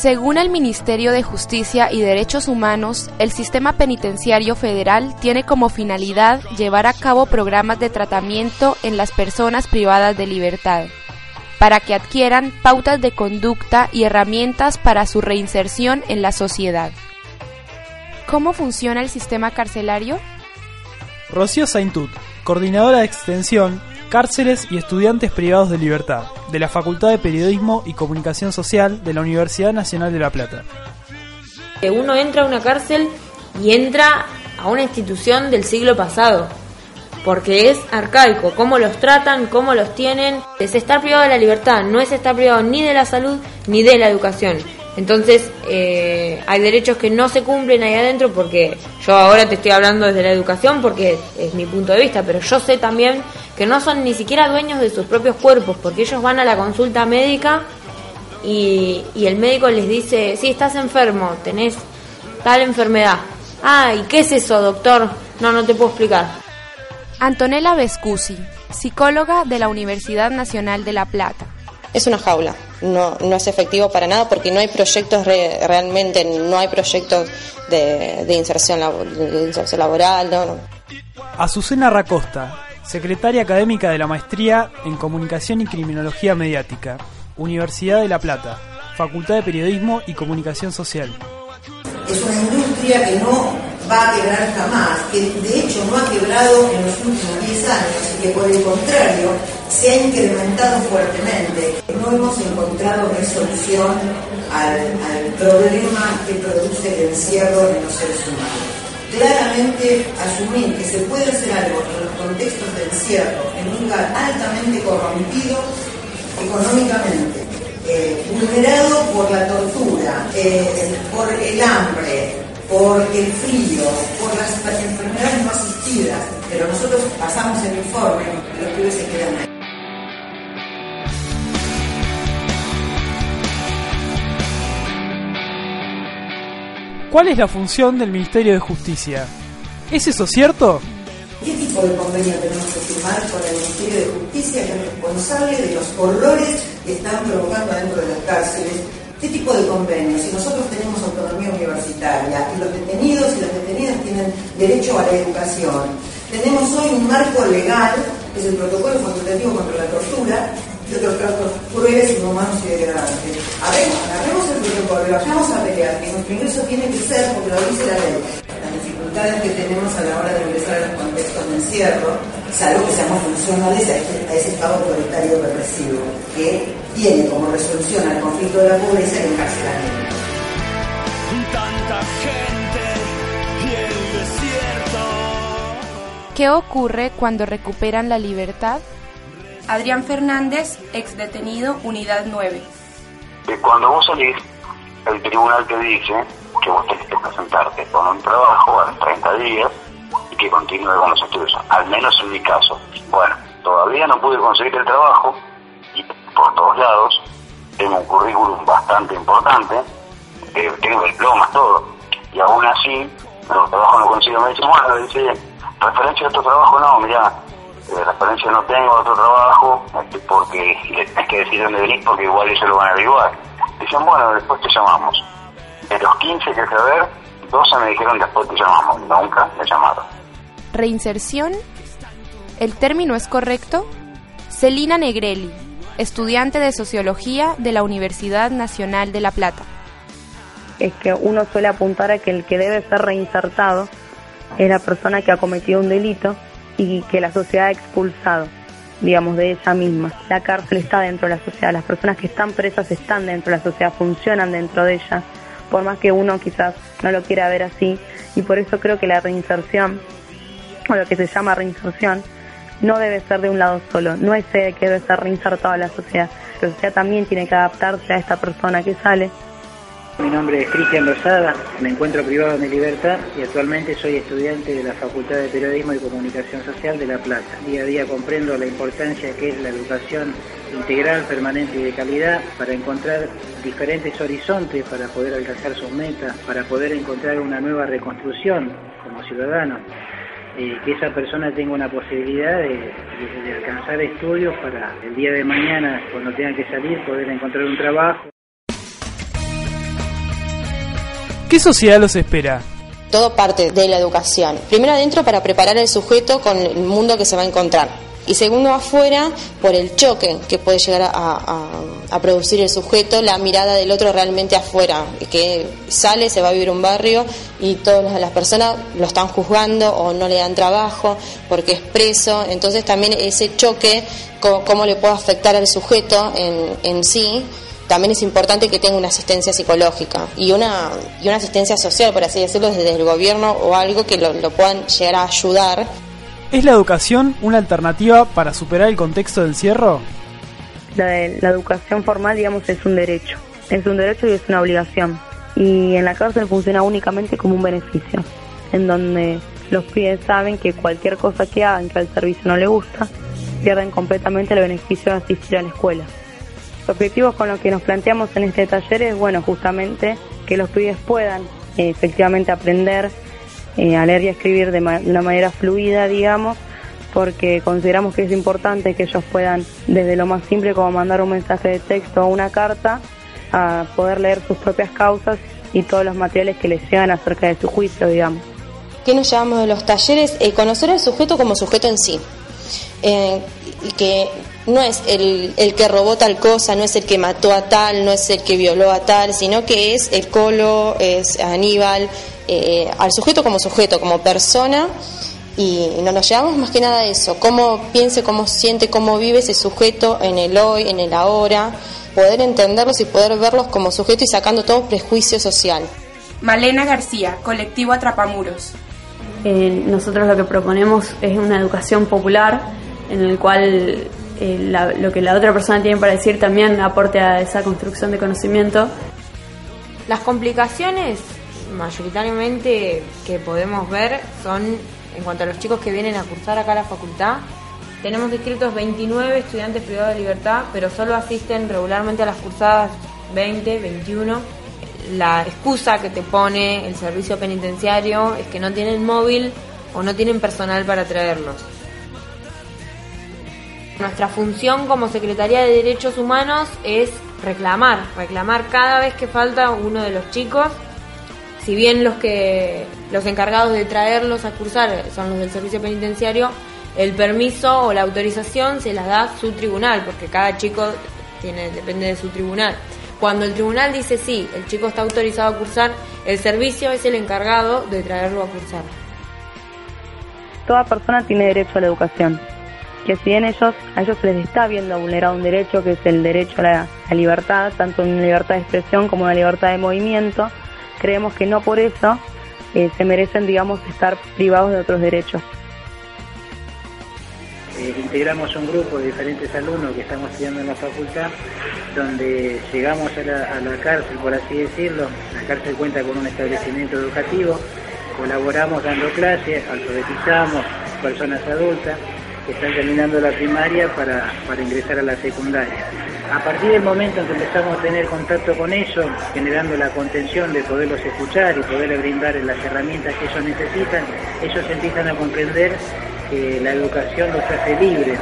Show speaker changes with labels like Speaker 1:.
Speaker 1: Según el Ministerio de Justicia y Derechos Humanos, el sistema penitenciario federal tiene como finalidad llevar a cabo programas de tratamiento en las personas privadas de libertad, para que adquieran pautas de conducta y herramientas para su reinserción en la sociedad. ¿Cómo funciona el sistema carcelario?
Speaker 2: Rocío Saintut, coordinadora de extensión, cárceles y estudiantes privados de libertad, de la Facultad de Periodismo y Comunicación Social de la Universidad Nacional de La Plata.
Speaker 3: Uno entra a una cárcel y entra a una institución del siglo pasado, porque es arcaico, cómo los tratan, cómo los tienen. Es estar privado de la libertad, no es estar privado ni de la salud ni de la educación. Entonces, eh, hay derechos que no se cumplen ahí adentro porque yo ahora te estoy hablando desde la educación porque es mi punto de vista, pero yo sé también que no son ni siquiera dueños de sus propios cuerpos porque ellos van a la consulta médica y, y el médico les dice, sí, estás enfermo, tenés tal enfermedad. Ah, ¿y qué es eso, doctor? No, no te puedo explicar.
Speaker 1: Antonella Vescusi, psicóloga de la Universidad Nacional de La Plata
Speaker 4: es una jaula. No, no es efectivo para nada porque no hay proyectos realmente, no hay proyectos de, inserción, laboral. No,
Speaker 2: Azucena Racosta, secretaria académica de la Maestría en Comunicación y Criminología Mediática, Universidad de La Plata, Facultad de Periodismo y Comunicación Social.
Speaker 5: Es una industria que no va a quebrar jamás, que de hecho no ha quebrado en los últimos 10 años y que por el contrario se ha incrementado fuertemente. No hemos encontrado resolución al, problema que produce el encierro en los seres humanos. Claramente asumir que se puede hacer algo en los contextos de encierro en un lugar altamente corrompido económicamente, eh, vulnerado por la tortura, eh, por el hambre, por el frío, por las enfermedades no asistidas, pero nosotros pasamos el informe y los pibes se quedan ahí.
Speaker 2: ¿Cuál es la función del Ministerio de Justicia? ¿Es eso cierto?
Speaker 5: ¿Qué tipo de convenio tenemos que firmar con el Ministerio de Justicia, que es responsable de los horrores que están provocando dentro de las cárceles? ¿Qué tipo de convenio? Si nosotros tenemos autonomía universitaria y los detenidos y las detenidas tienen derecho a la educación, tenemos hoy un marco legal, que es el protocolo facultativo contra la tortura, y otros tratos crueles, inhumanos y degradantes. Agarremos el protocolo y vayamos a pelear, que nuestro ingreso tiene que ser, porque lo dice la ley, dificultades que tenemos a la hora de ingresar a los contextos de encierro, salvo que seamos funcionales a, este, a ese Estado autoritario represivo, que tiene como resolución al conflicto de la pobreza el encarcelamiento.
Speaker 6: Tanta gente y el desierto.
Speaker 1: ¿Qué ocurre cuando recuperan la libertad? Adrián Fernández, ex detenido, unidad 9.
Speaker 7: Cuando vos salís, el tribunal te dice que vos tenés que presentarte con un trabajo a los 30 días y que continúe con los estudios, al menos en mi caso. Bueno, todavía no pude conseguir el trabajo y por todos lados tengo un currículum bastante importante, eh, tengo diplomas, todo, y aún así los trabajos no consigo. Me dice, bueno, dice, referencia a estos trabajos, no, mira, referencia no tengo otro trabajo, este, porque hay que decir dónde venís porque igual ellos lo van a averiguar. Dicen, bueno, después te llamamos. De los 15 que ver, 12 me dijeron después te llamamos, nunca me llamaron.
Speaker 1: Reinserción, ¿el término es correcto? Celina Negrelli, estudiante de Sociología de la Universidad Nacional de La Plata.
Speaker 8: Es que uno suele apuntar a que el que debe ser reinsertado es la persona que ha cometido un delito y que la sociedad ha expulsado, digamos, de ella misma. La cárcel está dentro de la sociedad, las personas que están presas están dentro de la sociedad, funcionan dentro de ella, por más que uno quizás no lo quiera ver así. Y por eso creo que la reinserción, o lo que se llama reinserción, no debe ser de un lado solo, no es que debe ser reinsertado a la sociedad. La sociedad también tiene que adaptarse a esta persona que sale
Speaker 9: mi nombre es Cristian Rosada, me encuentro privado en mi libertad y actualmente soy estudiante de la Facultad de Periodismo y Comunicación Social de La Plata. Día a día comprendo la importancia que es la educación integral, permanente y de calidad para encontrar diferentes horizontes para poder alcanzar sus metas, para poder encontrar una nueva reconstrucción como ciudadano. Eh, que esa persona tenga una posibilidad de, de alcanzar estudios para el día de mañana, cuando tenga que salir, poder encontrar un trabajo.
Speaker 2: ¿Qué sociedad los espera?
Speaker 4: Todo parte de la educación. Primero adentro para preparar al sujeto con el mundo que se va a encontrar. Y segundo afuera por el choque que puede llegar a, producir el sujeto, la mirada del otro realmente afuera, que sale, se va a vivir un barrio y todas las personas lo están juzgando o no le dan trabajo porque es preso. Entonces también ese choque, cómo, le puede afectar al sujeto en, en sí, también es importante que tenga una asistencia psicológica y una, y una asistencia social, por así decirlo, desde el gobierno o algo que lo, puedan llegar a ayudar.
Speaker 2: ¿Es la educación una alternativa para superar el contexto del encierro?
Speaker 8: La, la educación formal, digamos, es un derecho. Es un derecho y es una obligación. Y en la cárcel funciona únicamente como un beneficio, en donde los pibes saben que cualquier cosa que hagan que al servicio no le gusta, pierden completamente el beneficio de asistir a la escuela objetivos con los que nos planteamos en este taller es, bueno, justamente que los pibes puedan eh, efectivamente aprender eh, a leer y a escribir de, una manera fluida, digamos, porque consideramos que es importante que ellos puedan, desde lo más simple como mandar un mensaje de texto o una carta, a poder leer sus propias causas y todos los materiales que les llegan acerca de su juicio, digamos.
Speaker 4: ¿Qué nos llamamos de los talleres? Eh, conocer al sujeto como sujeto en sí. y que no es el, el, que robó tal cosa, no es el que mató a tal, no es el que violó a tal, sino que es el colo, es Aníbal, eh, al sujeto como sujeto, como persona, y no nos llevamos más que nada a eso, cómo piense, cómo siente, cómo vive ese sujeto en el hoy, en el ahora, poder entenderlos y poder verlos como sujeto y sacando todo prejuicio social.
Speaker 1: Malena García, colectivo Atrapamuros.
Speaker 10: Eh, nosotros lo que proponemos es una educación popular en el cual eh, lo que la otra persona tiene para decir también aporte a esa construcción de conocimiento.
Speaker 3: Las complicaciones mayoritariamente que podemos ver son en cuanto a los chicos que vienen a cursar acá a la facultad. Tenemos descritos 29 estudiantes privados de libertad, pero solo asisten regularmente a las cursadas 20, 21. La excusa que te pone el servicio penitenciario es que no tienen móvil o no tienen personal para traerlos. Nuestra función como Secretaría de Derechos Humanos es reclamar, reclamar cada vez que falta uno de los chicos. Si bien los que los encargados de traerlos a cursar son los del servicio penitenciario, el permiso o la autorización se las da su tribunal, porque cada chico tiene depende de su tribunal. Cuando el tribunal dice sí, el chico está autorizado a cursar, el servicio es el encargado de traerlo a cursar.
Speaker 8: Toda persona tiene derecho a la educación que si bien ellos, a ellos les está viendo vulnerado un derecho que es el derecho a la, libertad, tanto una libertad de expresión como una libertad de movimiento, creemos que no por eso eh, se merecen, digamos, estar privados de otros derechos.
Speaker 9: Eh, integramos un grupo de diferentes alumnos que estamos estudiando en la facultad, donde llegamos a la, a la cárcel, por así decirlo. La cárcel cuenta con un establecimiento educativo, colaboramos dando clases, alfabetizamos personas adultas que están terminando la primaria para, ingresar a la secundaria. A partir del momento en que empezamos a tener contacto con ellos, generando la contención de poderlos escuchar y poderles brindar las herramientas que ellos necesitan, ellos empiezan a comprender que la educación los hace libres,